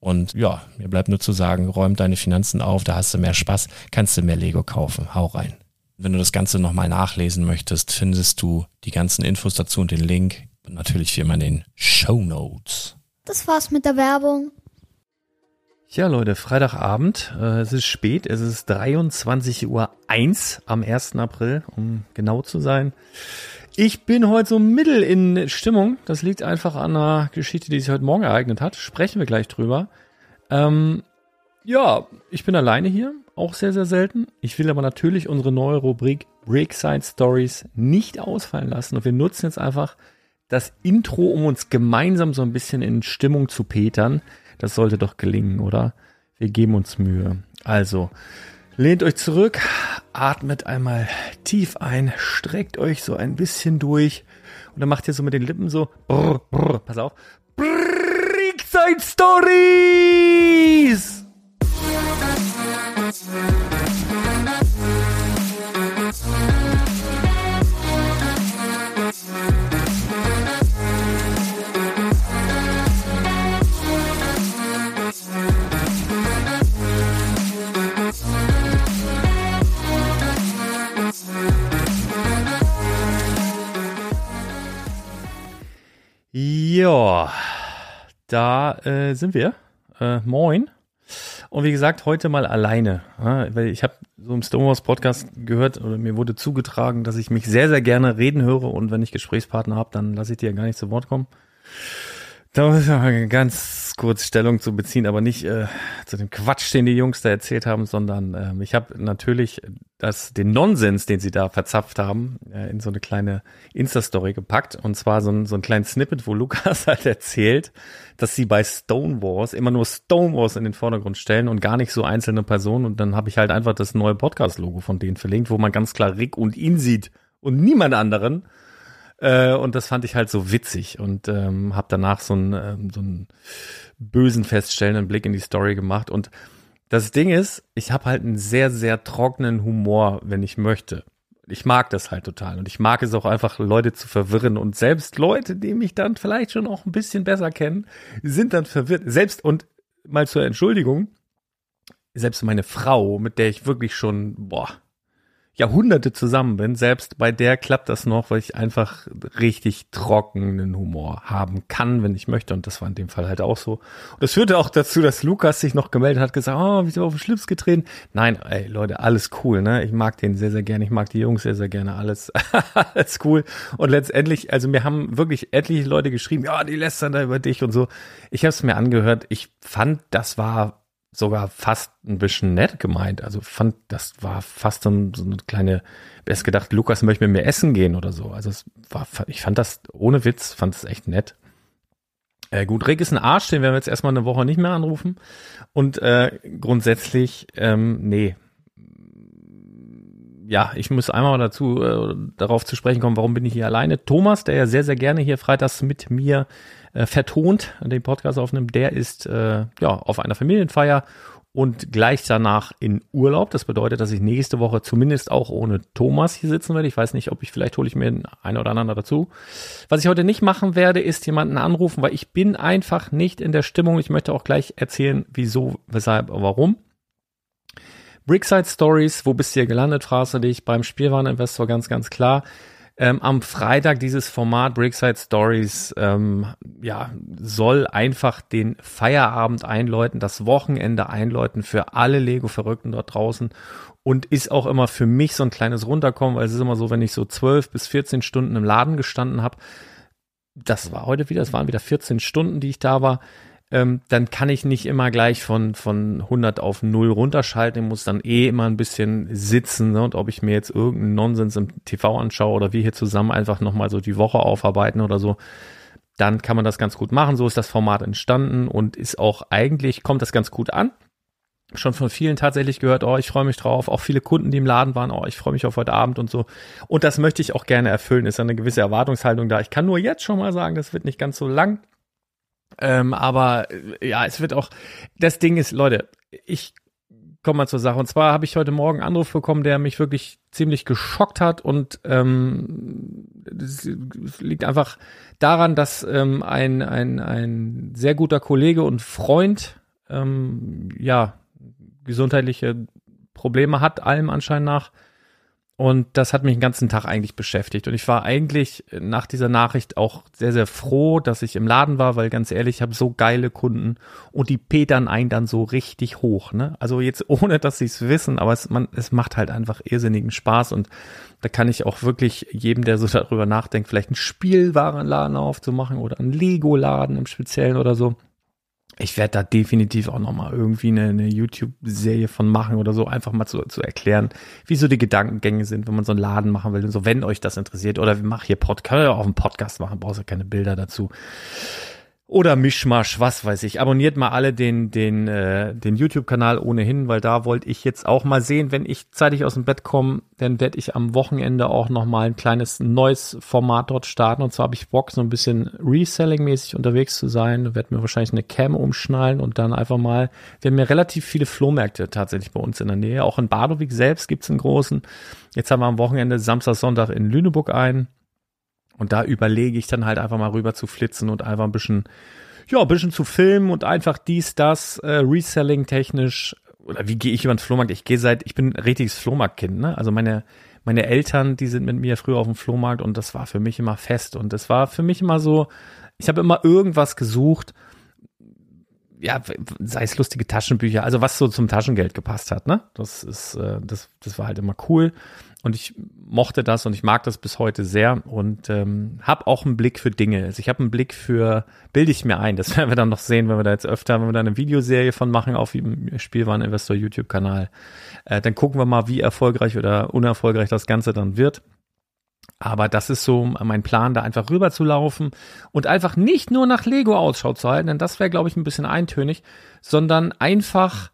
Und ja, mir bleibt nur zu sagen, räum deine Finanzen auf, da hast du mehr Spaß, kannst du mehr Lego kaufen. Hau rein. Wenn du das Ganze nochmal nachlesen möchtest, findest du die ganzen Infos dazu und den Link. Und natürlich wie immer in den Show Notes. Das war's mit der Werbung. Ja, Leute, Freitagabend. Äh, es ist spät. Es ist 23.01 Uhr am 1. April, um genau zu sein. Ich bin heute so mittel in Stimmung. Das liegt einfach an einer Geschichte, die sich heute Morgen ereignet hat. Sprechen wir gleich drüber. Ähm, ja, ich bin alleine hier, auch sehr, sehr selten. Ich will aber natürlich unsere neue Rubrik Breakside Stories nicht ausfallen lassen. Und wir nutzen jetzt einfach das Intro, um uns gemeinsam so ein bisschen in Stimmung zu petern. Das sollte doch gelingen, oder? Wir geben uns Mühe. Also, Lehnt euch zurück, atmet einmal tief ein, streckt euch so ein bisschen durch und dann macht ihr so mit den Lippen so, brr, brr, pass auf, Brickside Stories! Ja, da äh, sind wir. Äh, moin. Und wie gesagt, heute mal alleine. Ja, weil ich habe so im Stonewalls Podcast gehört oder mir wurde zugetragen, dass ich mich sehr, sehr gerne reden höre und wenn ich Gesprächspartner habe, dann lasse ich dir ja gar nicht zu Wort kommen. Da muss ich mal ganz kurz Stellung zu beziehen, aber nicht äh, zu dem Quatsch, den die Jungs da erzählt haben, sondern ähm, ich habe natürlich das, den Nonsens, den sie da verzapft haben, äh, in so eine kleine Insta-Story gepackt. Und zwar so ein, so ein kleines Snippet, wo Lukas halt erzählt, dass sie bei Stonewalls immer nur Stonewalls in den Vordergrund stellen und gar nicht so einzelne Personen. Und dann habe ich halt einfach das neue Podcast-Logo von denen verlinkt, wo man ganz klar Rick und ihn sieht und niemand anderen. Äh, und das fand ich halt so witzig und ähm, habe danach so einen, ähm, so einen bösen feststellenden Blick in die Story gemacht. Und das Ding ist, ich habe halt einen sehr, sehr trockenen Humor, wenn ich möchte. Ich mag das halt total und ich mag es auch einfach, Leute zu verwirren und selbst Leute, die mich dann vielleicht schon auch ein bisschen besser kennen, sind dann verwirrt. Selbst und mal zur Entschuldigung, selbst meine Frau, mit der ich wirklich schon, boah, Jahrhunderte zusammen bin, selbst bei der klappt das noch, weil ich einfach richtig trockenen Humor haben kann, wenn ich möchte. Und das war in dem Fall halt auch so. Und das führte auch dazu, dass Lukas sich noch gemeldet hat, gesagt, oh, wieso auf den Schlips getreten? Nein, ey, Leute, alles cool, ne? Ich mag den sehr, sehr gerne. Ich mag die Jungs sehr, sehr gerne. Alles, alles cool. Und letztendlich, also mir haben wirklich etliche Leute geschrieben, ja, die lästern da über dich und so. Ich habe es mir angehört. Ich fand, das war sogar fast ein bisschen nett gemeint. Also fand, das war fast so, eine kleine, erst gedacht, Lukas möchte mit mir essen gehen oder so. Also es war, ich fand das ohne Witz, fand es echt nett. Äh, gut, Rick ist ein Arsch, den werden wir jetzt erstmal eine Woche nicht mehr anrufen. Und äh, grundsätzlich, ähm, nee. Ja, ich muss einmal dazu äh, darauf zu sprechen kommen, warum bin ich hier alleine. Thomas, der ja sehr, sehr gerne hier freitags mit mir äh, vertont den Podcast aufnimmt, der ist äh, ja auf einer Familienfeier und gleich danach in Urlaub. Das bedeutet, dass ich nächste Woche zumindest auch ohne Thomas hier sitzen werde. Ich weiß nicht, ob ich vielleicht hole ich mir einen oder anderen dazu. Was ich heute nicht machen werde, ist jemanden anrufen, weil ich bin einfach nicht in der Stimmung. Ich möchte auch gleich erzählen, wieso, weshalb, warum. Brickside Stories, wo bist du hier gelandet, fragst du dich. Beim Spielwareninvestor ganz, ganz klar. Ähm, am Freitag dieses Format Brickside Stories ähm, ja soll einfach den Feierabend einläuten, das Wochenende einläuten für alle Lego-Verrückten dort draußen. Und ist auch immer für mich so ein kleines Runterkommen, weil es ist immer so, wenn ich so zwölf bis 14 Stunden im Laden gestanden habe, das war heute wieder, es waren wieder 14 Stunden, die ich da war, ähm, dann kann ich nicht immer gleich von, von 100 auf 0 runterschalten. Ich muss dann eh immer ein bisschen sitzen. Ne? Und ob ich mir jetzt irgendeinen Nonsens im TV anschaue oder wir hier zusammen einfach nochmal so die Woche aufarbeiten oder so, dann kann man das ganz gut machen. So ist das Format entstanden und ist auch eigentlich, kommt das ganz gut an. Schon von vielen tatsächlich gehört, oh, ich freue mich drauf. Auch viele Kunden, die im Laden waren, oh, ich freue mich auf heute Abend und so. Und das möchte ich auch gerne erfüllen. Ist eine gewisse Erwartungshaltung da. Ich kann nur jetzt schon mal sagen, das wird nicht ganz so lang. Ähm, aber äh, ja, es wird auch. Das Ding ist, Leute, ich komme mal zur Sache. Und zwar habe ich heute Morgen einen Anruf bekommen, der mich wirklich ziemlich geschockt hat. Und ähm, das liegt einfach daran, dass ähm, ein, ein, ein sehr guter Kollege und Freund ähm, ja gesundheitliche Probleme hat, allem anscheinend nach und das hat mich den ganzen Tag eigentlich beschäftigt. Und ich war eigentlich nach dieser Nachricht auch sehr, sehr froh, dass ich im Laden war, weil ganz ehrlich, ich habe so geile Kunden und die petern einen dann so richtig hoch. Ne? Also jetzt ohne, dass sie es wissen, aber es, man, es macht halt einfach irrsinnigen Spaß. Und da kann ich auch wirklich jedem, der so darüber nachdenkt, vielleicht einen Spielwarenladen aufzumachen oder einen Lego-Laden im Speziellen oder so ich werde da definitiv auch nochmal irgendwie eine, eine YouTube-Serie von machen oder so, einfach mal zu, zu erklären, wie so die Gedankengänge sind, wenn man so einen Laden machen will und so, wenn euch das interessiert. Oder wir machen hier Podcast, können ja auch einen Podcast machen, brauchst ja keine Bilder dazu oder Mischmasch, was weiß ich. Abonniert mal alle den, den, äh, den YouTube-Kanal ohnehin, weil da wollte ich jetzt auch mal sehen, wenn ich zeitig aus dem Bett komme, dann werde ich am Wochenende auch noch mal ein kleines neues Format dort starten. Und zwar habe ich Bock, so ein bisschen Reselling-mäßig unterwegs zu sein. Werde mir wahrscheinlich eine Cam umschnallen und dann einfach mal, wir haben ja relativ viele Flohmärkte tatsächlich bei uns in der Nähe. Auch in Badowik selbst gibt's einen großen. Jetzt haben wir am Wochenende Samstag, Sonntag in Lüneburg einen. Und da überlege ich dann halt einfach mal rüber zu flitzen und einfach ein bisschen, ja, ein bisschen zu filmen und einfach dies, das, äh, Reselling technisch. Oder wie gehe ich über den Flohmarkt? Ich gehe seit, ich bin ein richtiges Flohmarktkind, ne? Also meine, meine Eltern, die sind mit mir früher auf dem Flohmarkt und das war für mich immer fest. Und das war für mich immer so, ich habe immer irgendwas gesucht, ja, sei es lustige Taschenbücher, also was so zum Taschengeld gepasst hat, ne? Das ist, äh, das, das war halt immer cool. Und ich mochte das und ich mag das bis heute sehr und ähm, habe auch einen Blick für Dinge. Also ich habe einen Blick für, bilde ich mir ein, das werden wir dann noch sehen, wenn wir da jetzt öfter, wenn wir da eine Videoserie von machen auf dem Spielwareninvestor YouTube-Kanal. Äh, dann gucken wir mal, wie erfolgreich oder unerfolgreich das Ganze dann wird. Aber das ist so mein Plan, da einfach rüber zu laufen und einfach nicht nur nach Lego Ausschau zu halten, denn das wäre, glaube ich, ein bisschen eintönig, sondern einfach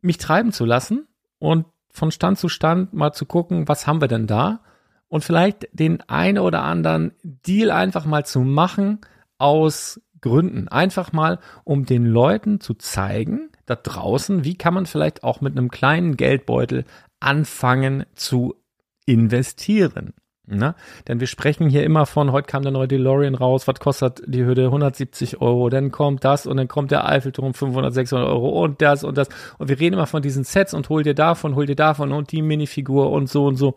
mich treiben zu lassen und von Stand zu Stand mal zu gucken, was haben wir denn da? Und vielleicht den einen oder anderen Deal einfach mal zu machen aus Gründen. Einfach mal, um den Leuten zu zeigen, da draußen, wie kann man vielleicht auch mit einem kleinen Geldbeutel anfangen zu investieren. Ne? Denn wir sprechen hier immer von, heute kam der neue DeLorean raus, was kostet die Hürde? 170 Euro, dann kommt das und dann kommt der Eiffelturm 500, 600 Euro und das und das. Und wir reden immer von diesen Sets und hol dir davon, hol dir davon und die Minifigur und so und so.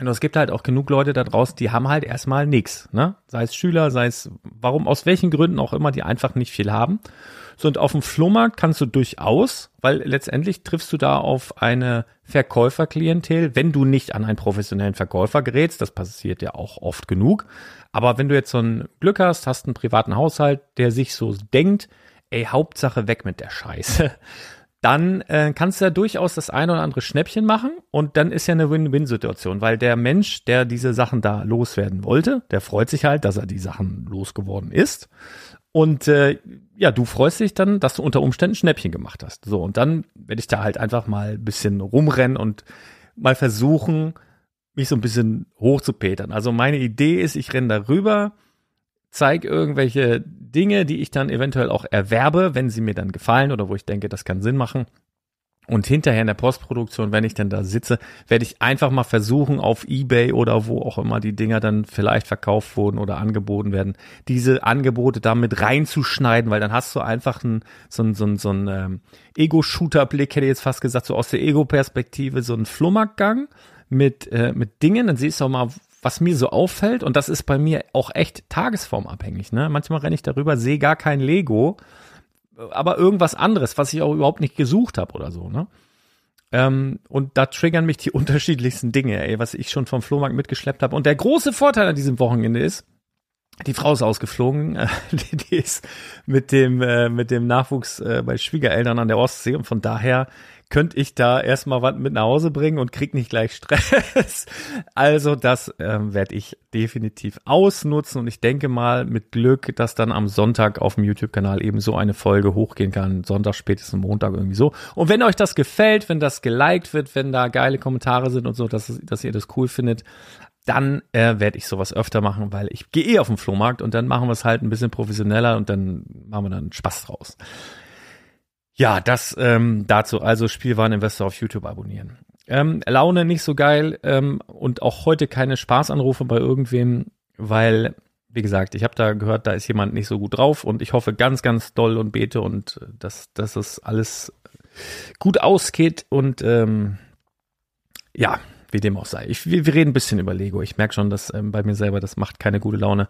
Und es gibt halt auch genug Leute da draußen, die haben halt erstmal nichts, ne? Sei es Schüler, sei es, warum, aus welchen Gründen auch immer, die einfach nicht viel haben. So, und auf dem Flohmarkt kannst du durchaus, weil letztendlich triffst du da auf eine Verkäuferklientel, wenn du nicht an einen professionellen Verkäufer gerätst, das passiert ja auch oft genug. Aber wenn du jetzt so ein Glück hast, hast einen privaten Haushalt, der sich so denkt, ey, Hauptsache weg mit der Scheiße, dann äh, kannst du ja durchaus das eine oder andere Schnäppchen machen und dann ist ja eine Win-Win-Situation, weil der Mensch, der diese Sachen da loswerden wollte, der freut sich halt, dass er die Sachen losgeworden ist. Und äh, ja, du freust dich dann, dass du unter Umständen Schnäppchen gemacht hast. So, und dann werde ich da halt einfach mal ein bisschen rumrennen und mal versuchen, mich so ein bisschen hochzupetern. Also meine Idee ist, ich renne da rüber, zeige irgendwelche Dinge, die ich dann eventuell auch erwerbe, wenn sie mir dann gefallen oder wo ich denke, das kann Sinn machen. Und hinterher in der Postproduktion, wenn ich dann da sitze, werde ich einfach mal versuchen, auf Ebay oder wo auch immer die Dinger dann vielleicht verkauft wurden oder angeboten werden, diese Angebote da mit reinzuschneiden, weil dann hast du einfach einen, so einen, so einen, so einen ähm, Ego-Shooter-Blick, hätte ich jetzt fast gesagt, so aus der Ego-Perspektive, so einen Flummergang mit, äh, mit Dingen, dann siehst du auch mal, was mir so auffällt, und das ist bei mir auch echt tagesformabhängig, ne? Manchmal renne ich darüber, sehe gar kein Lego, aber irgendwas anderes, was ich auch überhaupt nicht gesucht habe oder so, ne? Ähm, und da triggern mich die unterschiedlichsten Dinge, ey, was ich schon vom Flohmarkt mitgeschleppt habe. Und der große Vorteil an diesem Wochenende ist, die Frau ist ausgeflogen, die, die ist mit dem äh, mit dem Nachwuchs äh, bei Schwiegereltern an der Ostsee und von daher könnte ich da erstmal was mit nach Hause bringen und krieg nicht gleich Stress. Also das ähm, werde ich definitiv ausnutzen und ich denke mal mit Glück, dass dann am Sonntag auf dem YouTube-Kanal eben so eine Folge hochgehen kann. Sonntag, spätestens Montag irgendwie so. Und wenn euch das gefällt, wenn das geliked wird, wenn da geile Kommentare sind und so, dass, dass ihr das cool findet, dann äh, werde ich sowas öfter machen, weil ich gehe eh auf den Flohmarkt und dann machen wir es halt ein bisschen professioneller und dann machen wir dann Spaß draus. Ja, das ähm, dazu. Also Spielwareninvestor auf YouTube abonnieren. Ähm, Laune nicht so geil ähm, und auch heute keine Spaßanrufe bei irgendwem, weil, wie gesagt, ich habe da gehört, da ist jemand nicht so gut drauf und ich hoffe ganz, ganz doll und bete und äh, dass, dass es alles gut ausgeht und ähm, ja, wie dem auch sei. Ich, wir, wir reden ein bisschen über Lego. Ich merke schon, dass ähm, bei mir selber, das macht keine gute Laune.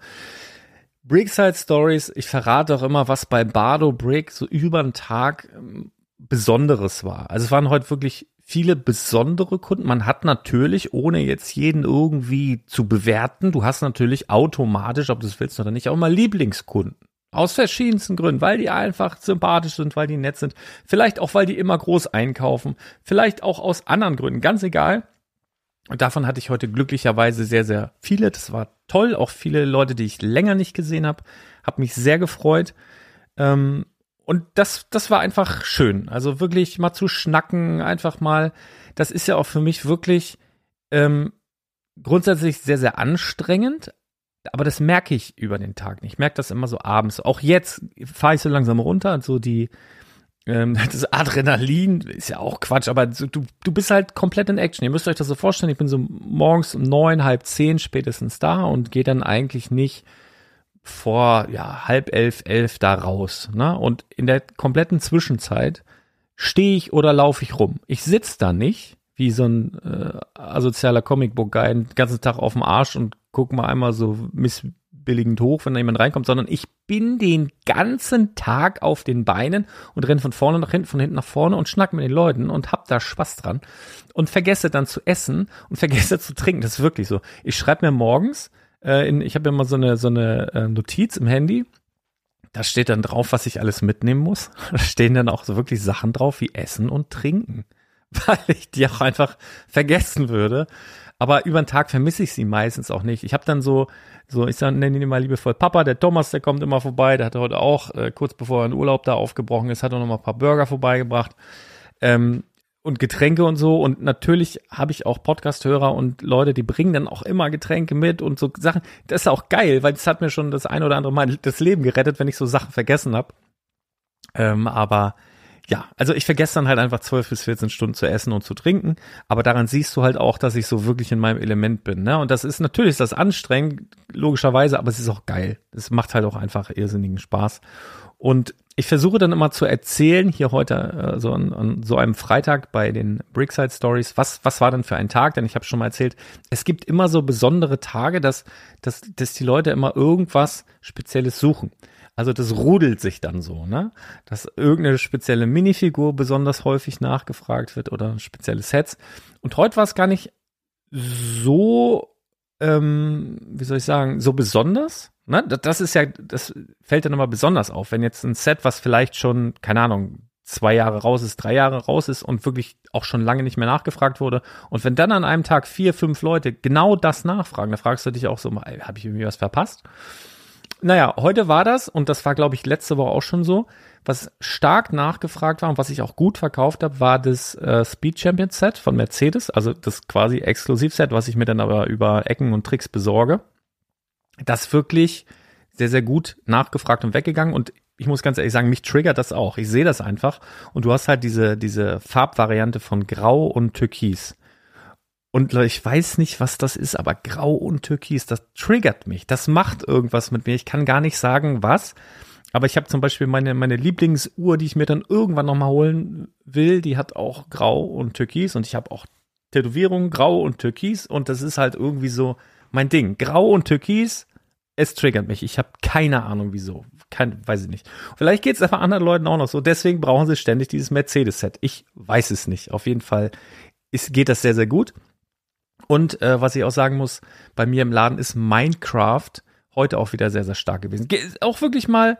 Brickside Stories, ich verrate auch immer, was bei Bardo Brick so über den Tag ähm, Besonderes war. Also es waren heute wirklich viele besondere Kunden. Man hat natürlich, ohne jetzt jeden irgendwie zu bewerten, du hast natürlich automatisch, ob du es willst oder nicht, auch mal Lieblingskunden. Aus verschiedensten Gründen, weil die einfach sympathisch sind, weil die nett sind, vielleicht auch, weil die immer groß einkaufen, vielleicht auch aus anderen Gründen, ganz egal. Und davon hatte ich heute glücklicherweise sehr, sehr viele. Das war toll. Auch viele Leute, die ich länger nicht gesehen habe. Hab mich sehr gefreut. Ähm, und das, das war einfach schön. Also wirklich mal zu schnacken, einfach mal. Das ist ja auch für mich wirklich ähm, grundsätzlich sehr, sehr anstrengend. Aber das merke ich über den Tag nicht. Ich merke das immer so abends. Auch jetzt fahre ich so langsam runter. So die, das Adrenalin ist ja auch Quatsch, aber du, du bist halt komplett in Action. Ihr müsst euch das so vorstellen, ich bin so morgens um neun, halb zehn spätestens da und gehe dann eigentlich nicht vor ja, halb elf, elf da raus. Ne? Und in der kompletten Zwischenzeit stehe ich oder laufe ich rum. Ich sitz da nicht, wie so ein äh, asozialer Comicbook-Guy den ganzen Tag auf dem Arsch und guck mal einmal so miss unbilligend hoch, wenn da jemand reinkommt, sondern ich bin den ganzen Tag auf den Beinen und renn von vorne nach hinten, von hinten nach vorne und schnack mit den Leuten und hab da Spaß dran und vergesse dann zu essen und vergesse zu trinken. Das ist wirklich so. Ich schreibe mir morgens, äh, in, ich habe immer so eine, so eine äh, Notiz im Handy, da steht dann drauf, was ich alles mitnehmen muss. Da stehen dann auch so wirklich Sachen drauf wie Essen und Trinken, weil ich die auch einfach vergessen würde. Aber über den Tag vermisse ich sie meistens auch nicht. Ich habe dann so, so ich nenne ihn immer liebevoll Papa, der Thomas, der kommt immer vorbei. Der hat heute auch, äh, kurz bevor er in Urlaub da aufgebrochen ist, hat er noch mal ein paar Burger vorbeigebracht. Ähm, und Getränke und so. Und natürlich habe ich auch Podcast-Hörer und Leute, die bringen dann auch immer Getränke mit und so Sachen. Das ist auch geil, weil das hat mir schon das ein oder andere Mal das Leben gerettet, wenn ich so Sachen vergessen habe. Ähm, aber ja, also ich vergesse dann halt einfach 12 bis 14 Stunden zu essen und zu trinken, aber daran siehst du halt auch, dass ich so wirklich in meinem Element bin, ne? Und das ist natürlich ist das anstrengend, logischerweise, aber es ist auch geil. Es macht halt auch einfach irrsinnigen Spaß. Und ich versuche dann immer zu erzählen, hier heute, äh, so an, an so einem Freitag bei den Brickside Stories, was, was war denn für ein Tag? Denn ich habe schon mal erzählt, es gibt immer so besondere Tage, dass, dass, dass die Leute immer irgendwas Spezielles suchen. Also das rudelt sich dann so, ne? Dass irgendeine spezielle Minifigur besonders häufig nachgefragt wird oder spezielle Sets. Und heute war es gar nicht so, ähm, wie soll ich sagen, so besonders. Ne? Das ist ja, das fällt dann immer besonders auf, wenn jetzt ein Set, was vielleicht schon, keine Ahnung, zwei Jahre raus ist, drei Jahre raus ist und wirklich auch schon lange nicht mehr nachgefragt wurde. Und wenn dann an einem Tag vier, fünf Leute genau das nachfragen, dann fragst du dich auch so habe ich irgendwie was verpasst? Naja, heute war das, und das war, glaube ich, letzte Woche auch schon so, was stark nachgefragt war und was ich auch gut verkauft habe, war das äh, Speed Champion Set von Mercedes, also das quasi Exklusivset, was ich mir dann aber über Ecken und Tricks besorge. Das wirklich sehr, sehr gut nachgefragt und weggegangen und ich muss ganz ehrlich sagen, mich triggert das auch. Ich sehe das einfach und du hast halt diese, diese Farbvariante von Grau und Türkis. Und ich weiß nicht, was das ist, aber grau und türkis, das triggert mich. Das macht irgendwas mit mir. Ich kann gar nicht sagen, was. Aber ich habe zum Beispiel meine, meine Lieblingsuhr, die ich mir dann irgendwann nochmal holen will, die hat auch grau und türkis. Und ich habe auch Tätowierungen, grau und türkis. Und das ist halt irgendwie so mein Ding. Grau und türkis, es triggert mich. Ich habe keine Ahnung, wieso. Kein, weiß ich nicht. Vielleicht geht es einfach anderen Leuten auch noch so. Deswegen brauchen sie ständig dieses Mercedes-Set. Ich weiß es nicht. Auf jeden Fall ist, geht das sehr, sehr gut. Und äh, was ich auch sagen muss, bei mir im Laden ist Minecraft heute auch wieder sehr, sehr stark gewesen. Ge auch wirklich mal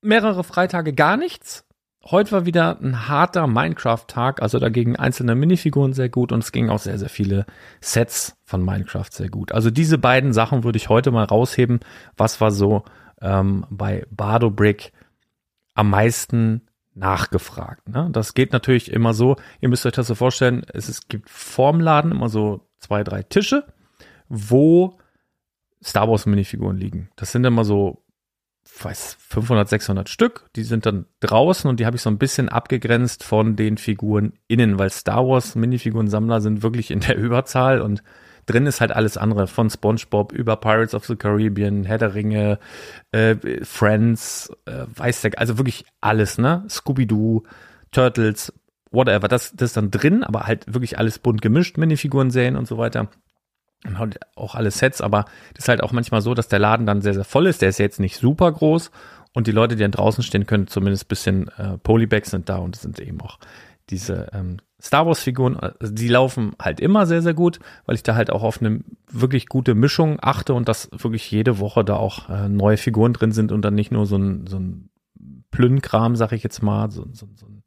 mehrere Freitage gar nichts. Heute war wieder ein harter Minecraft-Tag, also dagegen einzelne Minifiguren sehr gut und es gingen auch sehr, sehr viele Sets von Minecraft sehr gut. Also diese beiden Sachen würde ich heute mal rausheben. Was war so ähm, bei Bardo Brick am meisten nachgefragt? Ne? Das geht natürlich immer so, ihr müsst euch das so vorstellen, es, es gibt vorm Laden immer so zwei, drei Tische, wo Star Wars Minifiguren liegen. Das sind immer so, weiß, 500, 600 Stück. Die sind dann draußen und die habe ich so ein bisschen abgegrenzt von den Figuren innen, weil Star Wars Minifiguren Sammler sind wirklich in der Überzahl und drin ist halt alles andere, von SpongeBob über Pirates of the Caribbean, Herr der Ringe, äh, Friends, äh, weiß der, also wirklich alles, ne? Scooby-Doo, Turtles, whatever, das, das ist dann drin, aber halt wirklich alles bunt gemischt, Minifiguren sehen und so weiter. Und halt auch alle Sets, aber das ist halt auch manchmal so, dass der Laden dann sehr, sehr voll ist. Der ist jetzt nicht super groß und die Leute, die dann draußen stehen, können zumindest bisschen äh, Polybags sind da und es sind eben auch diese ähm, Star Wars Figuren, also die laufen halt immer sehr, sehr gut, weil ich da halt auch auf eine wirklich gute Mischung achte und dass wirklich jede Woche da auch äh, neue Figuren drin sind und dann nicht nur so ein, so ein Plünnkram, sag ich jetzt mal, so, so, so ein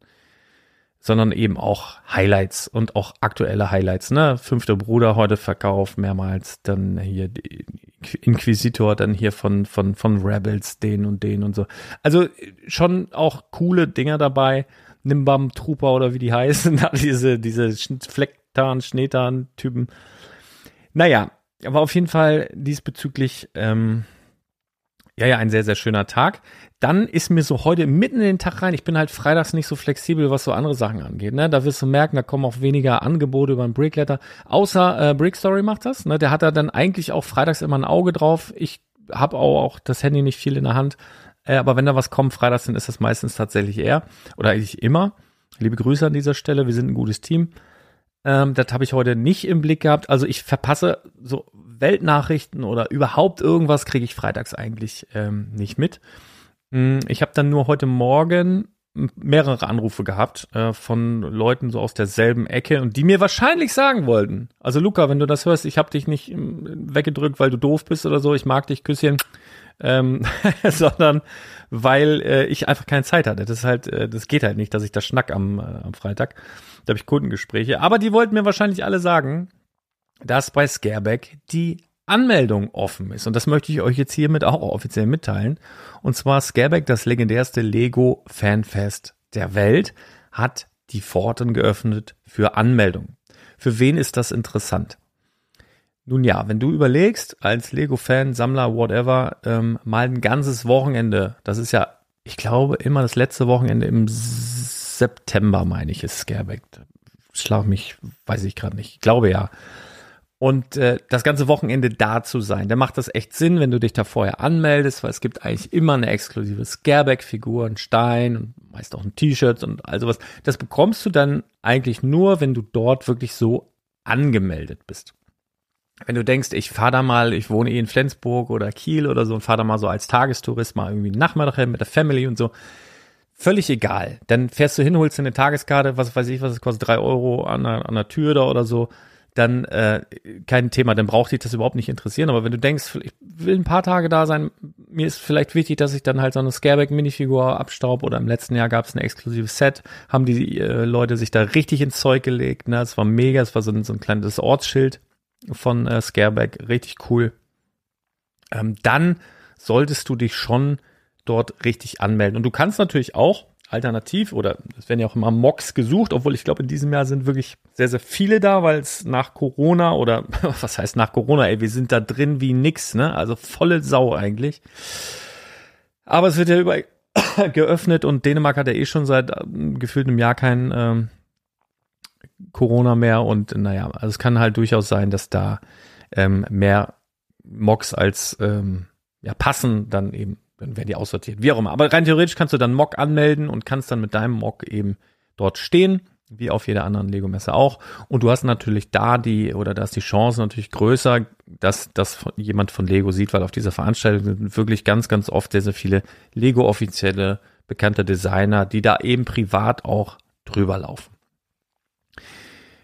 sondern eben auch Highlights und auch aktuelle Highlights. Ne? Fünfter Bruder heute verkauft mehrmals, dann hier Inquisitor, dann hier von von von Rebels den und den und so. Also schon auch coole Dinger dabei. Nimbam Trooper oder wie die heißen, diese diese Flecktarn, Schneetarn Typen. Naja, aber auf jeden Fall diesbezüglich ähm, ja, ja, ein sehr, sehr schöner Tag. Dann ist mir so heute mitten in den Tag rein, ich bin halt freitags nicht so flexibel, was so andere Sachen angeht. Ne? Da wirst du merken, da kommen auch weniger Angebote über den Brickletter. Außer äh, Brickstory macht das. Ne? Der hat da dann eigentlich auch freitags immer ein Auge drauf. Ich habe auch, auch das Handy nicht viel in der Hand. Äh, aber wenn da was kommt freitags, dann ist das meistens tatsächlich er. Oder eigentlich immer. Liebe Grüße an dieser Stelle, wir sind ein gutes Team. Ähm, das habe ich heute nicht im Blick gehabt. Also ich verpasse so Weltnachrichten oder überhaupt irgendwas kriege ich freitags eigentlich ähm, nicht mit. Hm, ich habe dann nur heute Morgen mehrere Anrufe gehabt äh, von Leuten so aus derselben Ecke und die mir wahrscheinlich sagen wollten, also Luca, wenn du das hörst, ich habe dich nicht ähm, weggedrückt, weil du doof bist oder so, ich mag dich, Küsschen, ähm, sondern weil äh, ich einfach keine Zeit hatte. Das ist halt, äh, das geht halt nicht, dass ich da schnack am, äh, am Freitag. Da habe ich Kundengespräche. Aber die wollten mir wahrscheinlich alle sagen, dass bei Scareback die Anmeldung offen ist. Und das möchte ich euch jetzt hiermit auch offiziell mitteilen. Und zwar Scareback, das legendärste Lego Fanfest der Welt, hat die Pforten geöffnet für Anmeldung. Für wen ist das interessant? Nun ja, wenn du überlegst, als Lego-Fan, Sammler, whatever, ähm, mal ein ganzes Wochenende, das ist ja, ich glaube, immer das letzte Wochenende im September, meine ich, ist Scareback. Schlag mich, weiß ich gerade nicht. Ich glaube ja. Und äh, das ganze Wochenende da zu sein, da macht das echt Sinn, wenn du dich da vorher anmeldest, weil es gibt eigentlich immer eine exklusive Scareback-Figur, einen Stein und meist auch ein T-Shirt und all sowas. Das bekommst du dann eigentlich nur, wenn du dort wirklich so angemeldet bist wenn du denkst, ich fahre da mal, ich wohne eh in Flensburg oder Kiel oder so und fahre da mal so als Tagestourist mal irgendwie einen Nachmittag hin mit der Family und so, völlig egal. Dann fährst du hin, holst dir eine Tageskarte, was weiß ich, was es kostet, drei Euro an der, an der Tür da oder so, dann äh, kein Thema, dann braucht dich das überhaupt nicht interessieren. Aber wenn du denkst, ich will ein paar Tage da sein, mir ist vielleicht wichtig, dass ich dann halt so eine Scareback-Minifigur abstaub oder im letzten Jahr gab es ein exklusives Set, haben die äh, Leute sich da richtig ins Zeug gelegt. Ne? Es war mega, es war so ein, so ein kleines Ortsschild von äh, Scareback, richtig cool. Ähm, dann solltest du dich schon dort richtig anmelden. Und du kannst natürlich auch alternativ oder es werden ja auch immer Mocks gesucht, obwohl ich glaube, in diesem Jahr sind wirklich sehr, sehr viele da, weil es nach Corona oder was heißt nach Corona, ey, wir sind da drin wie nix, ne? Also volle Sau eigentlich. Aber es wird ja überall geöffnet und Dänemark hat ja eh schon seit äh, gefühlt einem Jahr kein ähm, Corona mehr und naja, also es kann halt durchaus sein, dass da ähm, mehr Mocks als ähm, ja, passen, dann eben, dann werden die aussortiert. Wie auch immer. Aber rein theoretisch kannst du dann Mock anmelden und kannst dann mit deinem Mock eben dort stehen, wie auf jeder anderen Lego-Messe auch. Und du hast natürlich da die, oder da ist die Chance natürlich größer, dass, dass jemand von Lego sieht, weil auf dieser Veranstaltung sind wirklich ganz, ganz oft sehr, sehr viele Lego-offizielle bekannte Designer, die da eben privat auch drüber laufen.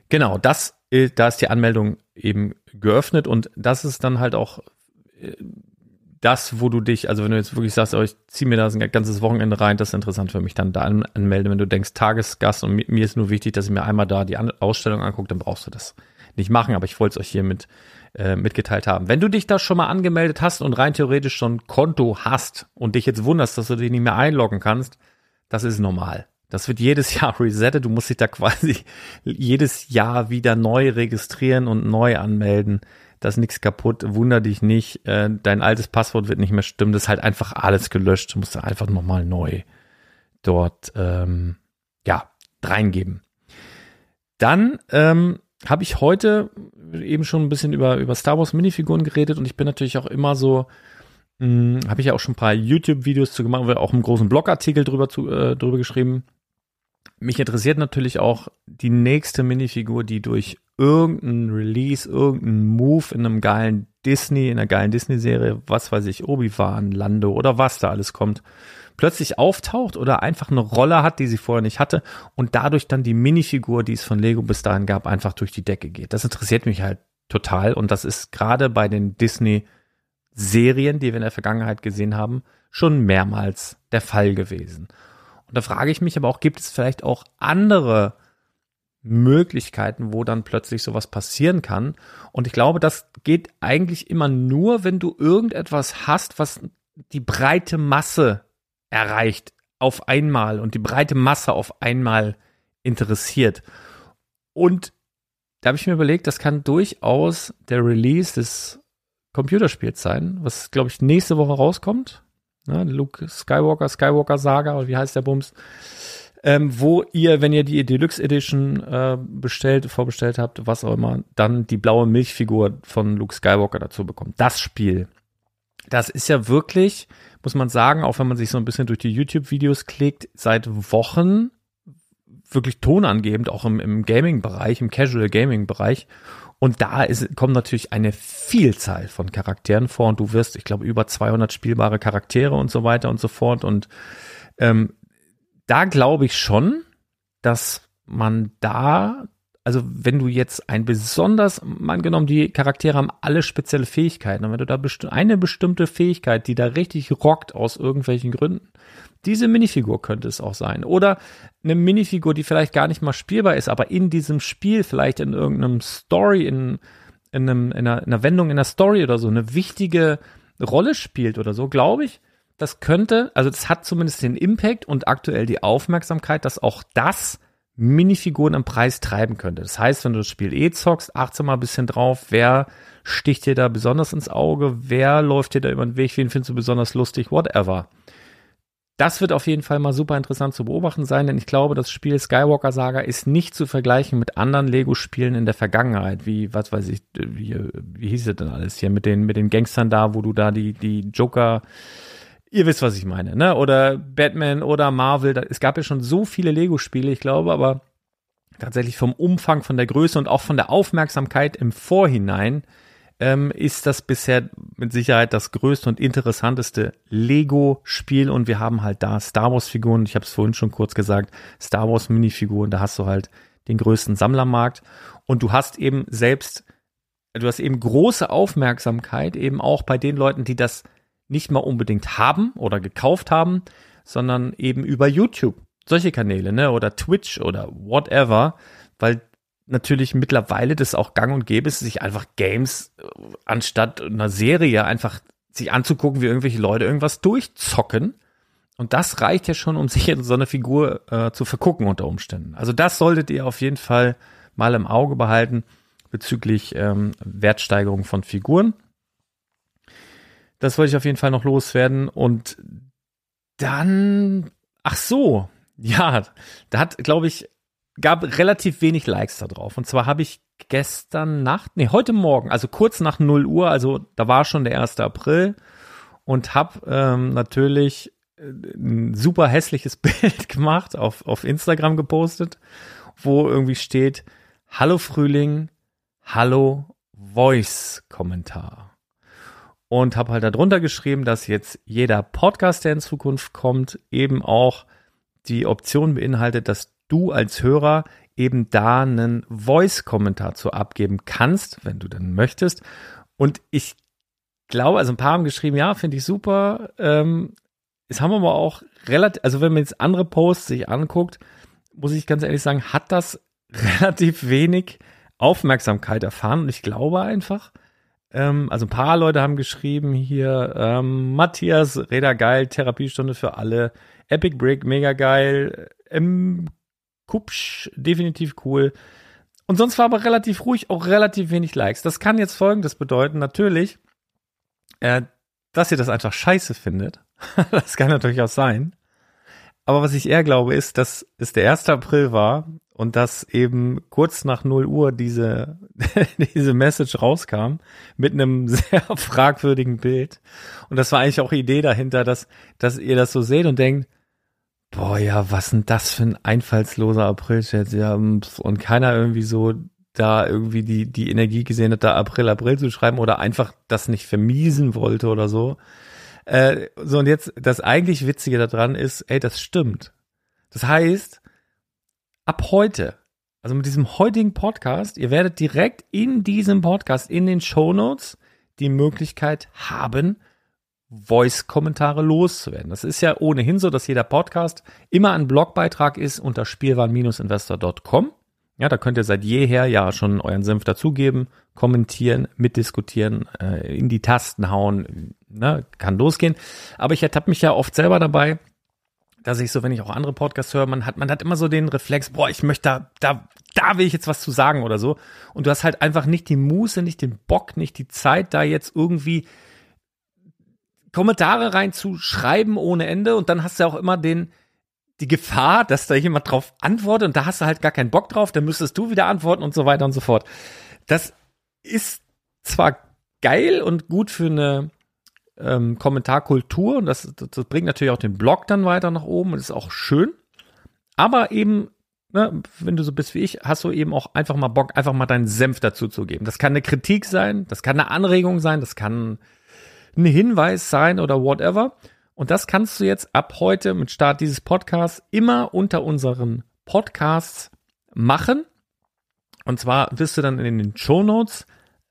Genau, das, äh, da ist die Anmeldung eben geöffnet und das ist dann halt auch äh, das, wo du dich, also wenn du jetzt wirklich sagst, oh, ich ziehe mir da ein ganzes Wochenende rein, das ist interessant für mich, dann da anmelden. Wenn du denkst, Tagesgast und mir ist nur wichtig, dass ich mir einmal da die Ausstellung angucke, dann brauchst du das nicht machen, aber ich wollte es euch hiermit äh, mitgeteilt haben. Wenn du dich da schon mal angemeldet hast und rein theoretisch schon Konto hast und dich jetzt wunderst, dass du dich nicht mehr einloggen kannst, das ist normal. Das wird jedes Jahr resettet. Du musst dich da quasi jedes Jahr wieder neu registrieren und neu anmelden. Da ist nichts kaputt. Wunder dich nicht. Äh, dein altes Passwort wird nicht mehr stimmen. Das ist halt einfach alles gelöscht. Du musst da einfach nochmal neu dort, ähm, ja, reingeben. Dann ähm, habe ich heute eben schon ein bisschen über, über Star Wars Minifiguren geredet und ich bin natürlich auch immer so, hm, habe ich ja auch schon ein paar YouTube-Videos zu gemacht, auch einen großen Blogartikel drüber, zu, äh, drüber geschrieben mich interessiert natürlich auch die nächste Minifigur, die durch irgendein Release, irgendein Move in einem geilen Disney, in einer geilen Disney-Serie, was weiß ich, Obi-Wan, Lando oder was da alles kommt, plötzlich auftaucht oder einfach eine Rolle hat, die sie vorher nicht hatte und dadurch dann die Minifigur, die es von Lego bis dahin gab, einfach durch die Decke geht. Das interessiert mich halt total und das ist gerade bei den Disney-Serien, die wir in der Vergangenheit gesehen haben, schon mehrmals der Fall gewesen. Und da frage ich mich aber auch, gibt es vielleicht auch andere Möglichkeiten, wo dann plötzlich sowas passieren kann? Und ich glaube, das geht eigentlich immer nur, wenn du irgendetwas hast, was die breite Masse erreicht auf einmal und die breite Masse auf einmal interessiert. Und da habe ich mir überlegt, das kann durchaus der Release des Computerspiels sein, was, glaube ich, nächste Woche rauskommt ne, Luke Skywalker, Skywalker Saga oder wie heißt der Bums, ähm, wo ihr, wenn ihr die Deluxe Edition äh, bestellt, vorbestellt habt, was auch immer, dann die blaue Milchfigur von Luke Skywalker dazu bekommt. Das Spiel, das ist ja wirklich, muss man sagen, auch wenn man sich so ein bisschen durch die YouTube-Videos klickt, seit Wochen wirklich tonangebend, auch im, im Gaming-Bereich, im Casual-Gaming-Bereich. Und da ist, kommt natürlich eine Vielzahl von Charakteren vor und du wirst, ich glaube, über 200 spielbare Charaktere und so weiter und so fort. Und ähm, da glaube ich schon, dass man da, also wenn du jetzt ein besonders, mal genommen, die Charaktere haben alle spezielle Fähigkeiten, und wenn du da besti eine bestimmte Fähigkeit, die da richtig rockt aus irgendwelchen Gründen, diese Minifigur könnte es auch sein. Oder eine Minifigur, die vielleicht gar nicht mal spielbar ist, aber in diesem Spiel, vielleicht in irgendeinem Story, in, in, einem, in, einer, in einer Wendung in der Story oder so, eine wichtige Rolle spielt oder so, glaube ich, das könnte, also das hat zumindest den Impact und aktuell die Aufmerksamkeit, dass auch das Minifiguren im Preis treiben könnte. Das heißt, wenn du das Spiel eh zockst, achte mal ein bisschen drauf, wer sticht dir da besonders ins Auge, wer läuft dir da über den Weg, wen findest du besonders lustig, whatever. Das wird auf jeden Fall mal super interessant zu beobachten sein, denn ich glaube, das Spiel Skywalker Saga ist nicht zu vergleichen mit anderen Lego-Spielen in der Vergangenheit, wie, was weiß ich, wie, wie hieß es denn alles hier mit den, mit den Gangstern da, wo du da die, die Joker, ihr wisst, was ich meine, ne? Oder Batman oder Marvel, es gab ja schon so viele Lego-Spiele, ich glaube, aber tatsächlich vom Umfang, von der Größe und auch von der Aufmerksamkeit im Vorhinein ähm, ist das bisher mit Sicherheit das größte und interessanteste Lego-Spiel und wir haben halt da Star Wars-Figuren. Ich habe es vorhin schon kurz gesagt, Star Wars-Minifiguren, da hast du halt den größten Sammlermarkt und du hast eben selbst, du hast eben große Aufmerksamkeit eben auch bei den Leuten, die das nicht mal unbedingt haben oder gekauft haben, sondern eben über YouTube. Solche Kanäle, ne, oder Twitch oder whatever, weil natürlich mittlerweile das auch gang und gäbe ist, sich einfach Games äh, anstatt einer Serie einfach sich anzugucken, wie irgendwelche Leute irgendwas durchzocken. Und das reicht ja schon, um sich in so eine Figur äh, zu vergucken unter Umständen. Also das solltet ihr auf jeden Fall mal im Auge behalten bezüglich ähm, Wertsteigerung von Figuren. Das wollte ich auf jeden Fall noch loswerden. Und dann, ach so, ja, da hat, glaube ich, gab relativ wenig Likes da drauf. Und zwar habe ich gestern Nacht, nee, heute Morgen, also kurz nach 0 Uhr, also da war schon der 1. April und habe ähm, natürlich äh, ein super hässliches Bild gemacht, auf, auf Instagram gepostet, wo irgendwie steht, Hallo Frühling, Hallo Voice-Kommentar. Und habe halt darunter geschrieben, dass jetzt jeder Podcast, der in Zukunft kommt, eben auch die Option beinhaltet, dass du als Hörer eben da einen Voice-Kommentar zu abgeben kannst, wenn du denn möchtest. Und ich glaube, also ein paar haben geschrieben, ja, finde ich super. Ähm, es haben aber auch relativ, also wenn man jetzt andere Posts sich anguckt, muss ich ganz ehrlich sagen, hat das relativ wenig Aufmerksamkeit erfahren. Und ich glaube einfach, ähm, also ein paar Leute haben geschrieben hier, ähm, Matthias, Räder geil, Therapiestunde für alle, Epic Brick, mega geil, ähm, Kupsch, definitiv cool. Und sonst war aber relativ ruhig, auch relativ wenig Likes. Das kann jetzt folgendes bedeuten, natürlich, äh, dass ihr das einfach scheiße findet. das kann natürlich auch sein. Aber was ich eher glaube, ist, dass es der 1. April war und dass eben kurz nach 0 Uhr diese, diese Message rauskam mit einem sehr fragwürdigen Bild. Und das war eigentlich auch Idee dahinter, dass, dass ihr das so seht und denkt, boah, ja, was denn das für ein einfallsloser April-Chat, ja, und keiner irgendwie so da irgendwie die, die Energie gesehen hat, da April, April zu schreiben oder einfach das nicht vermiesen wollte oder so. Äh, so, und jetzt, das eigentlich Witzige daran ist, ey, das stimmt. Das heißt, ab heute, also mit diesem heutigen Podcast, ihr werdet direkt in diesem Podcast, in den Show Notes, die Möglichkeit haben, Voice-Kommentare loszuwerden. Das ist ja ohnehin so, dass jeder Podcast immer ein Blogbeitrag ist unter spielwaren-investor.com. Ja, da könnt ihr seit jeher ja schon euren Senf dazugeben, kommentieren, mitdiskutieren, äh, in die Tasten hauen, ne, kann losgehen. Aber ich ertappe mich ja oft selber dabei, dass ich so, wenn ich auch andere Podcasts höre, man hat, man hat immer so den Reflex, boah, ich möchte da, da, da will ich jetzt was zu sagen oder so. Und du hast halt einfach nicht die Muße, nicht den Bock, nicht die Zeit, da jetzt irgendwie Kommentare reinzuschreiben ohne Ende und dann hast du auch immer den, die Gefahr, dass da jemand drauf antwortet und da hast du halt gar keinen Bock drauf, dann müsstest du wieder antworten und so weiter und so fort. Das ist zwar geil und gut für eine ähm, Kommentarkultur und das, das, das bringt natürlich auch den Blog dann weiter nach oben und ist auch schön, aber eben ne, wenn du so bist wie ich, hast du eben auch einfach mal Bock, einfach mal deinen Senf dazu zu geben. Das kann eine Kritik sein, das kann eine Anregung sein, das kann ein Hinweis sein oder whatever. Und das kannst du jetzt ab heute mit Start dieses Podcasts immer unter unseren Podcasts machen. Und zwar wirst du dann in den Show Notes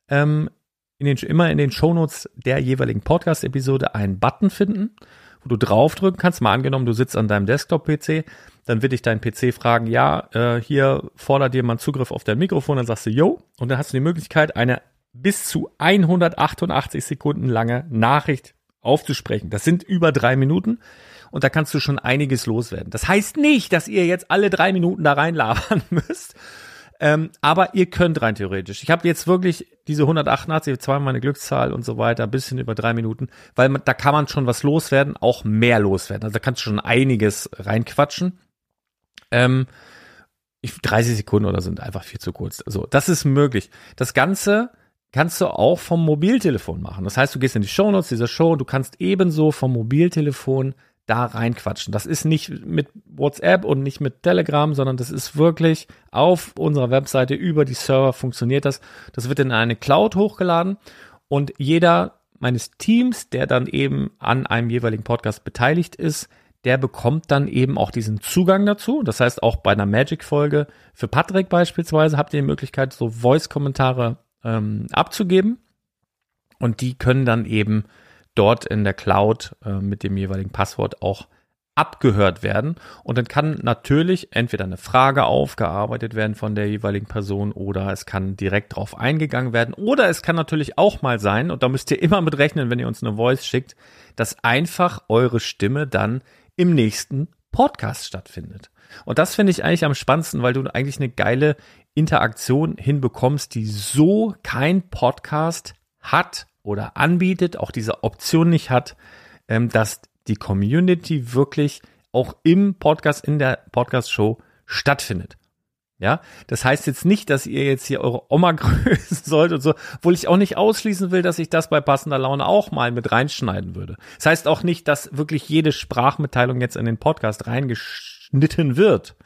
ähm, in den, immer in den Shownotes der jeweiligen Podcast-Episode einen Button finden, wo du draufdrücken kannst. Mal angenommen, du sitzt an deinem Desktop-PC, dann wird dich dein PC fragen, ja, äh, hier fordert jemand Zugriff auf dein Mikrofon, dann sagst du, yo, und dann hast du die Möglichkeit, eine bis zu 188 Sekunden lange Nachricht aufzusprechen. Das sind über drei Minuten und da kannst du schon einiges loswerden. Das heißt nicht, dass ihr jetzt alle drei Minuten da reinlabern müsst, ähm, aber ihr könnt rein theoretisch. Ich habe jetzt wirklich diese 188, zweimal meine Glückszahl und so weiter, bisschen über drei Minuten, weil man, da kann man schon was loswerden, auch mehr loswerden. Also da kannst du schon einiges reinquatschen. Ähm, ich, 30 Sekunden oder sind einfach viel zu kurz. Also das ist möglich. Das Ganze kannst du auch vom Mobiltelefon machen. Das heißt, du gehst in die Shownotes dieser Show, du kannst ebenso vom Mobiltelefon da reinquatschen. Das ist nicht mit WhatsApp und nicht mit Telegram, sondern das ist wirklich auf unserer Webseite über die Server funktioniert das. Das wird in eine Cloud hochgeladen und jeder meines Teams, der dann eben an einem jeweiligen Podcast beteiligt ist, der bekommt dann eben auch diesen Zugang dazu. Das heißt, auch bei einer Magic-Folge für Patrick beispielsweise habt ihr die Möglichkeit, so Voice-Kommentare ähm, abzugeben. Und die können dann eben dort in der Cloud äh, mit dem jeweiligen Passwort auch abgehört werden. Und dann kann natürlich entweder eine Frage aufgearbeitet werden von der jeweiligen Person oder es kann direkt drauf eingegangen werden. Oder es kann natürlich auch mal sein, und da müsst ihr immer mit rechnen, wenn ihr uns eine Voice schickt, dass einfach eure Stimme dann im nächsten Podcast stattfindet. Und das finde ich eigentlich am spannendsten, weil du eigentlich eine geile Interaktion hinbekommst, die so kein Podcast hat oder anbietet, auch diese Option nicht hat, ähm, dass die Community wirklich auch im Podcast, in der Podcast-Show stattfindet. Ja, das heißt jetzt nicht, dass ihr jetzt hier eure Oma grüßen sollt und so, obwohl ich auch nicht ausschließen will, dass ich das bei passender Laune auch mal mit reinschneiden würde. Das heißt auch nicht, dass wirklich jede Sprachmitteilung jetzt in den Podcast reingeschnitten wird.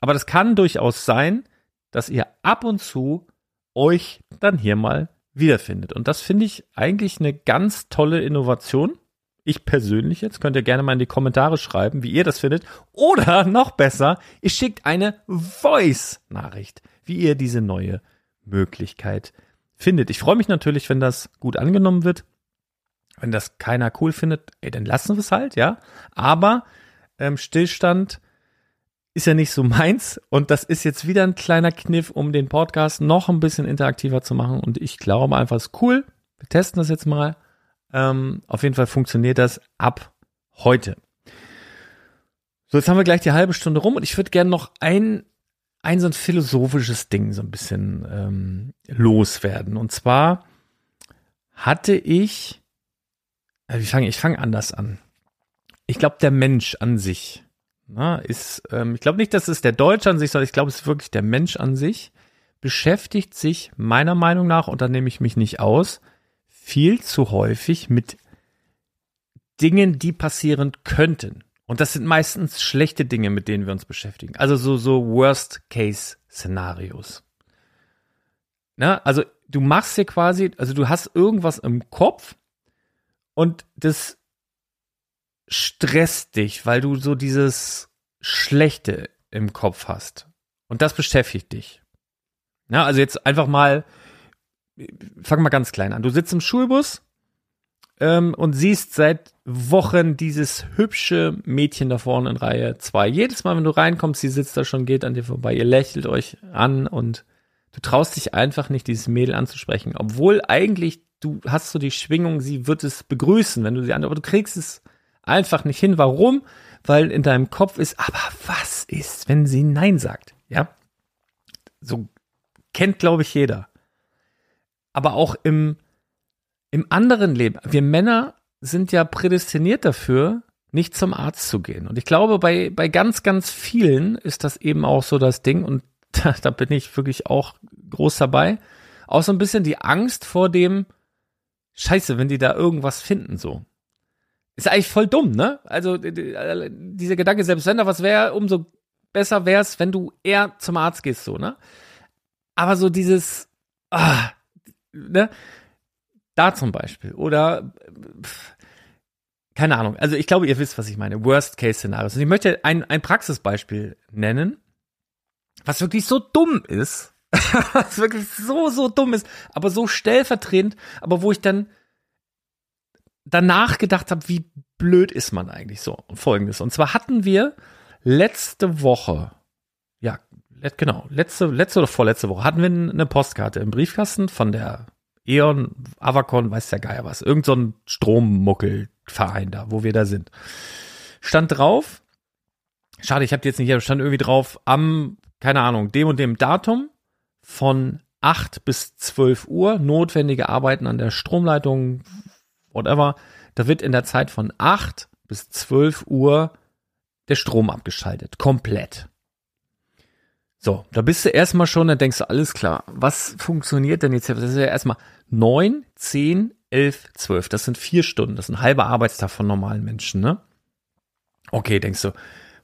Aber das kann durchaus sein, dass ihr ab und zu euch dann hier mal wiederfindet. Und das finde ich eigentlich eine ganz tolle Innovation. Ich persönlich jetzt könnt ihr gerne mal in die Kommentare schreiben, wie ihr das findet. Oder noch besser, ihr schickt eine Voice-Nachricht, wie ihr diese neue Möglichkeit findet. Ich freue mich natürlich, wenn das gut angenommen wird. Wenn das keiner cool findet, ey, dann lassen wir es halt, ja. Aber ähm, Stillstand ist ja nicht so meins. Und das ist jetzt wieder ein kleiner Kniff, um den Podcast noch ein bisschen interaktiver zu machen. Und ich glaube einfach, es ist cool. Wir testen das jetzt mal. Ähm, auf jeden Fall funktioniert das ab heute. So, jetzt haben wir gleich die halbe Stunde rum und ich würde gerne noch ein, ein so ein philosophisches Ding so ein bisschen ähm, loswerden. Und zwar hatte ich, äh, wie fange ich fange anders an. Ich glaube, der Mensch an sich na, ist, ähm, ich glaube nicht, dass es der Deutsche an sich, sondern ich glaube, es ist wirklich der Mensch an sich, beschäftigt sich meiner Meinung nach, und da nehme ich mich nicht aus, viel zu häufig mit Dingen, die passieren könnten. Und das sind meistens schlechte Dinge, mit denen wir uns beschäftigen. Also so, so Worst-Case-Szenarios. Na, also du machst dir quasi, also du hast irgendwas im Kopf und das stresst dich, weil du so dieses Schlechte im Kopf hast. Und das beschäftigt dich. Ja, also jetzt einfach mal, fang mal ganz klein an. Du sitzt im Schulbus ähm, und siehst seit Wochen dieses hübsche Mädchen da vorne in Reihe 2. Jedes Mal, wenn du reinkommst, sie sitzt da schon, geht an dir vorbei, ihr lächelt euch an und du traust dich einfach nicht, dieses Mädel anzusprechen. Obwohl eigentlich du hast so die Schwingung, sie wird es begrüßen, wenn du sie an, aber du kriegst es einfach nicht hin. Warum? Weil in deinem Kopf ist, aber was ist, wenn sie Nein sagt? Ja. So kennt, glaube ich, jeder. Aber auch im, im anderen Leben. Wir Männer sind ja prädestiniert dafür, nicht zum Arzt zu gehen. Und ich glaube, bei, bei ganz, ganz vielen ist das eben auch so das Ding. Und da, da bin ich wirklich auch groß dabei. Auch so ein bisschen die Angst vor dem, Scheiße, wenn die da irgendwas finden, so. Ist eigentlich voll dumm, ne? Also dieser Gedanke, selbst wenn da was wäre, umso besser wär's, wenn du eher zum Arzt gehst, so, ne? Aber so dieses, ah, ne? Da zum Beispiel. Oder, pff, keine Ahnung. Also ich glaube, ihr wisst, was ich meine. Worst-Case-Szenarios. Und ich möchte ein, ein Praxisbeispiel nennen, was wirklich so dumm ist. was wirklich so, so dumm ist, aber so stellvertretend, aber wo ich dann danach gedacht habe, wie blöd ist man eigentlich so. Folgendes. Und zwar hatten wir letzte Woche, ja, genau, letzte, letzte oder vorletzte Woche hatten wir eine Postkarte im Briefkasten von der E.ON, Avacon, weiß der Geier was, irgend so ein Strommuckelverein da, wo wir da sind. Stand drauf, schade, ich habe die jetzt nicht hier, stand irgendwie drauf, am, keine Ahnung, dem und dem Datum von 8 bis 12 Uhr notwendige Arbeiten an der Stromleitung, whatever. Da wird in der Zeit von 8 bis 12 Uhr der Strom abgeschaltet. Komplett. So, da bist du erstmal schon, dann denkst du, alles klar, was funktioniert denn jetzt? Das ist ja erstmal 9, 10, 11, 12. Das sind vier Stunden. Das ist ein halber Arbeitstag von normalen Menschen, ne? Okay, denkst du,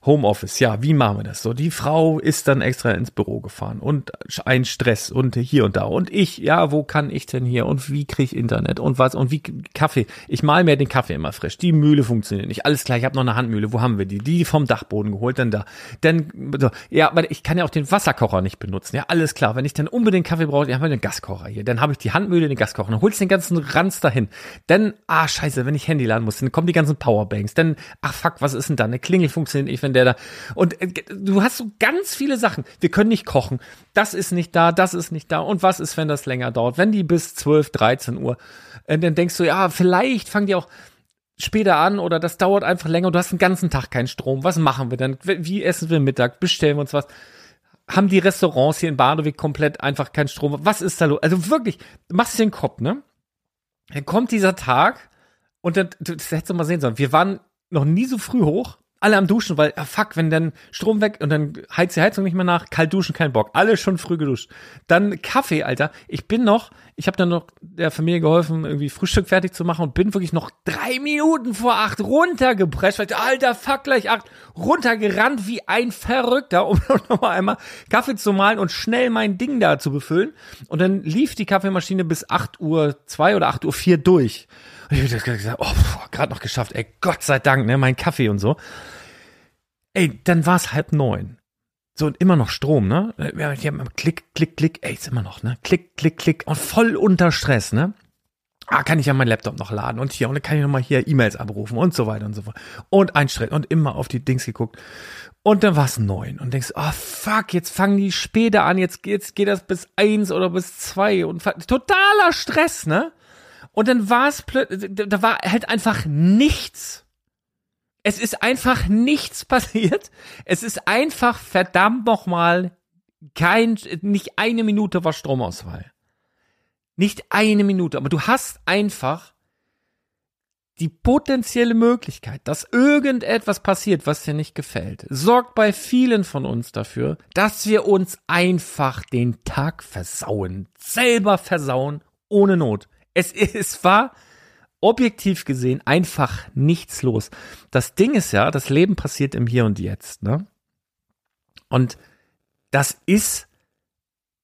Homeoffice, ja, wie machen wir das? So, die Frau ist dann extra ins Büro gefahren und ein Stress und hier und da und ich, ja, wo kann ich denn hier und wie kriege ich Internet und was und wie Kaffee. Ich mal mir den Kaffee immer frisch. Die Mühle funktioniert nicht. Alles klar, ich habe noch eine Handmühle. Wo haben wir die? Die vom Dachboden geholt, dann da. Dann ja, aber ich kann ja auch den Wasserkocher nicht benutzen. Ja, alles klar. Wenn ich dann unbedingt Kaffee brauche, ja, haben wir den Gaskocher hier. Dann habe ich die Handmühle, den Gaskocher. Dann holst du den ganzen Ranz dahin. Dann ah, scheiße, wenn ich Handy laden muss, dann kommen die ganzen Powerbanks. Dann ach fuck, was ist denn da? Eine Klingel funktioniert nicht, wenn der da und äh, du hast so ganz viele Sachen. Wir können nicht kochen. Das ist nicht da, das ist nicht da. Und was ist, wenn das länger dauert? Wenn die bis 12, 13 Uhr, äh, dann denkst du, ja, vielleicht fangen die auch später an oder das dauert einfach länger. Du hast den ganzen Tag keinen Strom. Was machen wir dann? Wie essen wir Mittag? Bestellen wir uns was? Haben die Restaurants hier in Badewig komplett einfach keinen Strom? Was ist da los? Also wirklich, machst du den Kopf, ne? Dann kommt dieser Tag und dann, das hättest du mal sehen sollen. Wir waren noch nie so früh hoch alle am Duschen, weil, ah, fuck, wenn dann Strom weg und dann heizt die Heizung nicht mehr nach, kalt duschen, kein Bock. Alle schon früh geduscht. Dann Kaffee, Alter. Ich bin noch, ich habe dann noch der Familie geholfen, irgendwie Frühstück fertig zu machen und bin wirklich noch drei Minuten vor acht runtergeprescht, weil, alter, fuck, gleich acht, runtergerannt wie ein Verrückter, um noch mal einmal Kaffee zu malen und schnell mein Ding da zu befüllen. Und dann lief die Kaffeemaschine bis acht Uhr zwei oder acht Uhr vier durch. Und ich hab gesagt, oh, gerade noch geschafft, ey, Gott sei Dank, ne, mein Kaffee und so. Ey, dann war es halb neun. So, und immer noch Strom, ne? Klick, klick, klick, ey, ist immer noch, ne? Klick, klick, klick und voll unter Stress, ne? Ah, kann ich ja meinen Laptop noch laden und hier, und dann kann ich nochmal hier E-Mails abrufen und so weiter und so fort. Und ein Stress und immer auf die Dings geguckt. Und dann war es neun und denkst, oh fuck, jetzt fangen die später an, jetzt, jetzt geht das bis eins oder bis zwei und totaler Stress, ne? Und dann war es plötzlich, da war halt einfach nichts. Es ist einfach nichts passiert. Es ist einfach verdammt nochmal kein, nicht eine Minute war Stromausfall. Nicht eine Minute, aber du hast einfach die potenzielle Möglichkeit, dass irgendetwas passiert, was dir nicht gefällt, sorgt bei vielen von uns dafür, dass wir uns einfach den Tag versauen, selber versauen, ohne Not. Es, es war objektiv gesehen einfach nichts los. Das Ding ist ja, das Leben passiert im Hier und Jetzt, ne? Und das ist,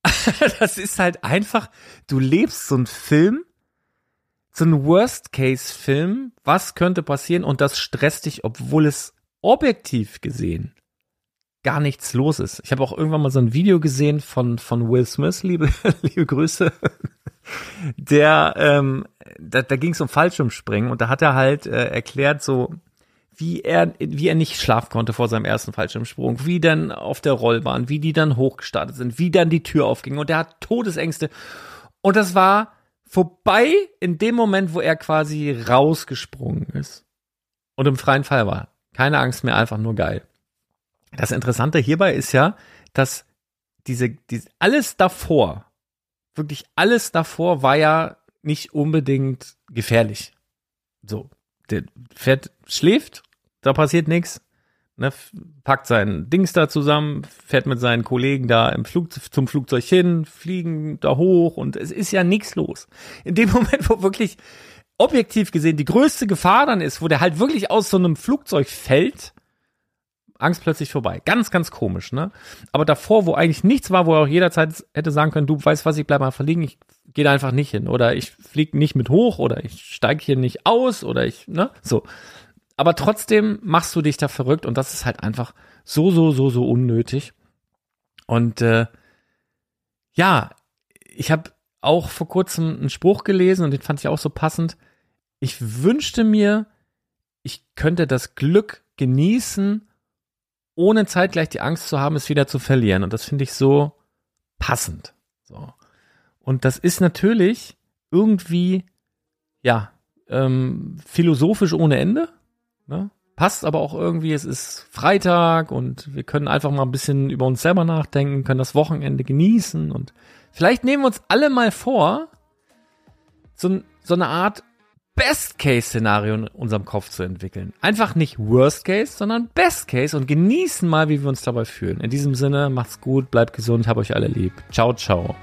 das ist halt einfach, du lebst so einen Film, so einen Worst-Case-Film, was könnte passieren und das stresst dich, obwohl es objektiv gesehen gar nichts los ist. Ich habe auch irgendwann mal so ein Video gesehen von, von Will Smith, liebe, liebe Grüße, der, ähm, da, da ging es um Fallschirmspringen und da hat er halt äh, erklärt, so wie er, wie er nicht schlafen konnte vor seinem ersten Fallschirmsprung, wie dann auf der Rollbahn, wie die dann hochgestartet sind, wie dann die Tür aufging und er hat Todesängste. Und das war vorbei in dem Moment, wo er quasi rausgesprungen ist und im freien Fall war. Keine Angst mehr, einfach nur geil. Das Interessante hierbei ist ja, dass diese, diese alles davor, wirklich alles davor war ja nicht unbedingt gefährlich. So, der Pferd schläft, da passiert nichts, ne, packt sein Dings da zusammen, fährt mit seinen Kollegen da im Flug zum Flugzeug hin, fliegen da hoch und es ist ja nichts los. In dem Moment, wo wirklich objektiv gesehen die größte Gefahr dann ist, wo der halt wirklich aus so einem Flugzeug fällt, Angst plötzlich vorbei. Ganz, ganz komisch, ne? Aber davor, wo eigentlich nichts war, wo er auch jederzeit hätte sagen können, du weißt was, ich bleib mal verliegen, ich gehe da einfach nicht hin. Oder ich fliege nicht mit hoch oder ich steige hier nicht aus oder ich, ne? So. Aber trotzdem machst du dich da verrückt und das ist halt einfach so, so, so, so unnötig. Und äh, ja, ich habe auch vor kurzem einen Spruch gelesen und den fand ich auch so passend. Ich wünschte mir, ich könnte das Glück genießen, ohne zeitgleich die Angst zu haben, es wieder zu verlieren. Und das finde ich so passend. So. Und das ist natürlich irgendwie, ja, ähm, philosophisch ohne Ende. Ne? Passt aber auch irgendwie, es ist Freitag und wir können einfach mal ein bisschen über uns selber nachdenken, können das Wochenende genießen und vielleicht nehmen wir uns alle mal vor, so, so eine Art Best-Case-Szenario in unserem Kopf zu entwickeln. Einfach nicht Worst-Case, sondern Best-Case und genießen mal, wie wir uns dabei fühlen. In diesem Sinne, macht's gut, bleibt gesund, hab euch alle lieb. Ciao, ciao.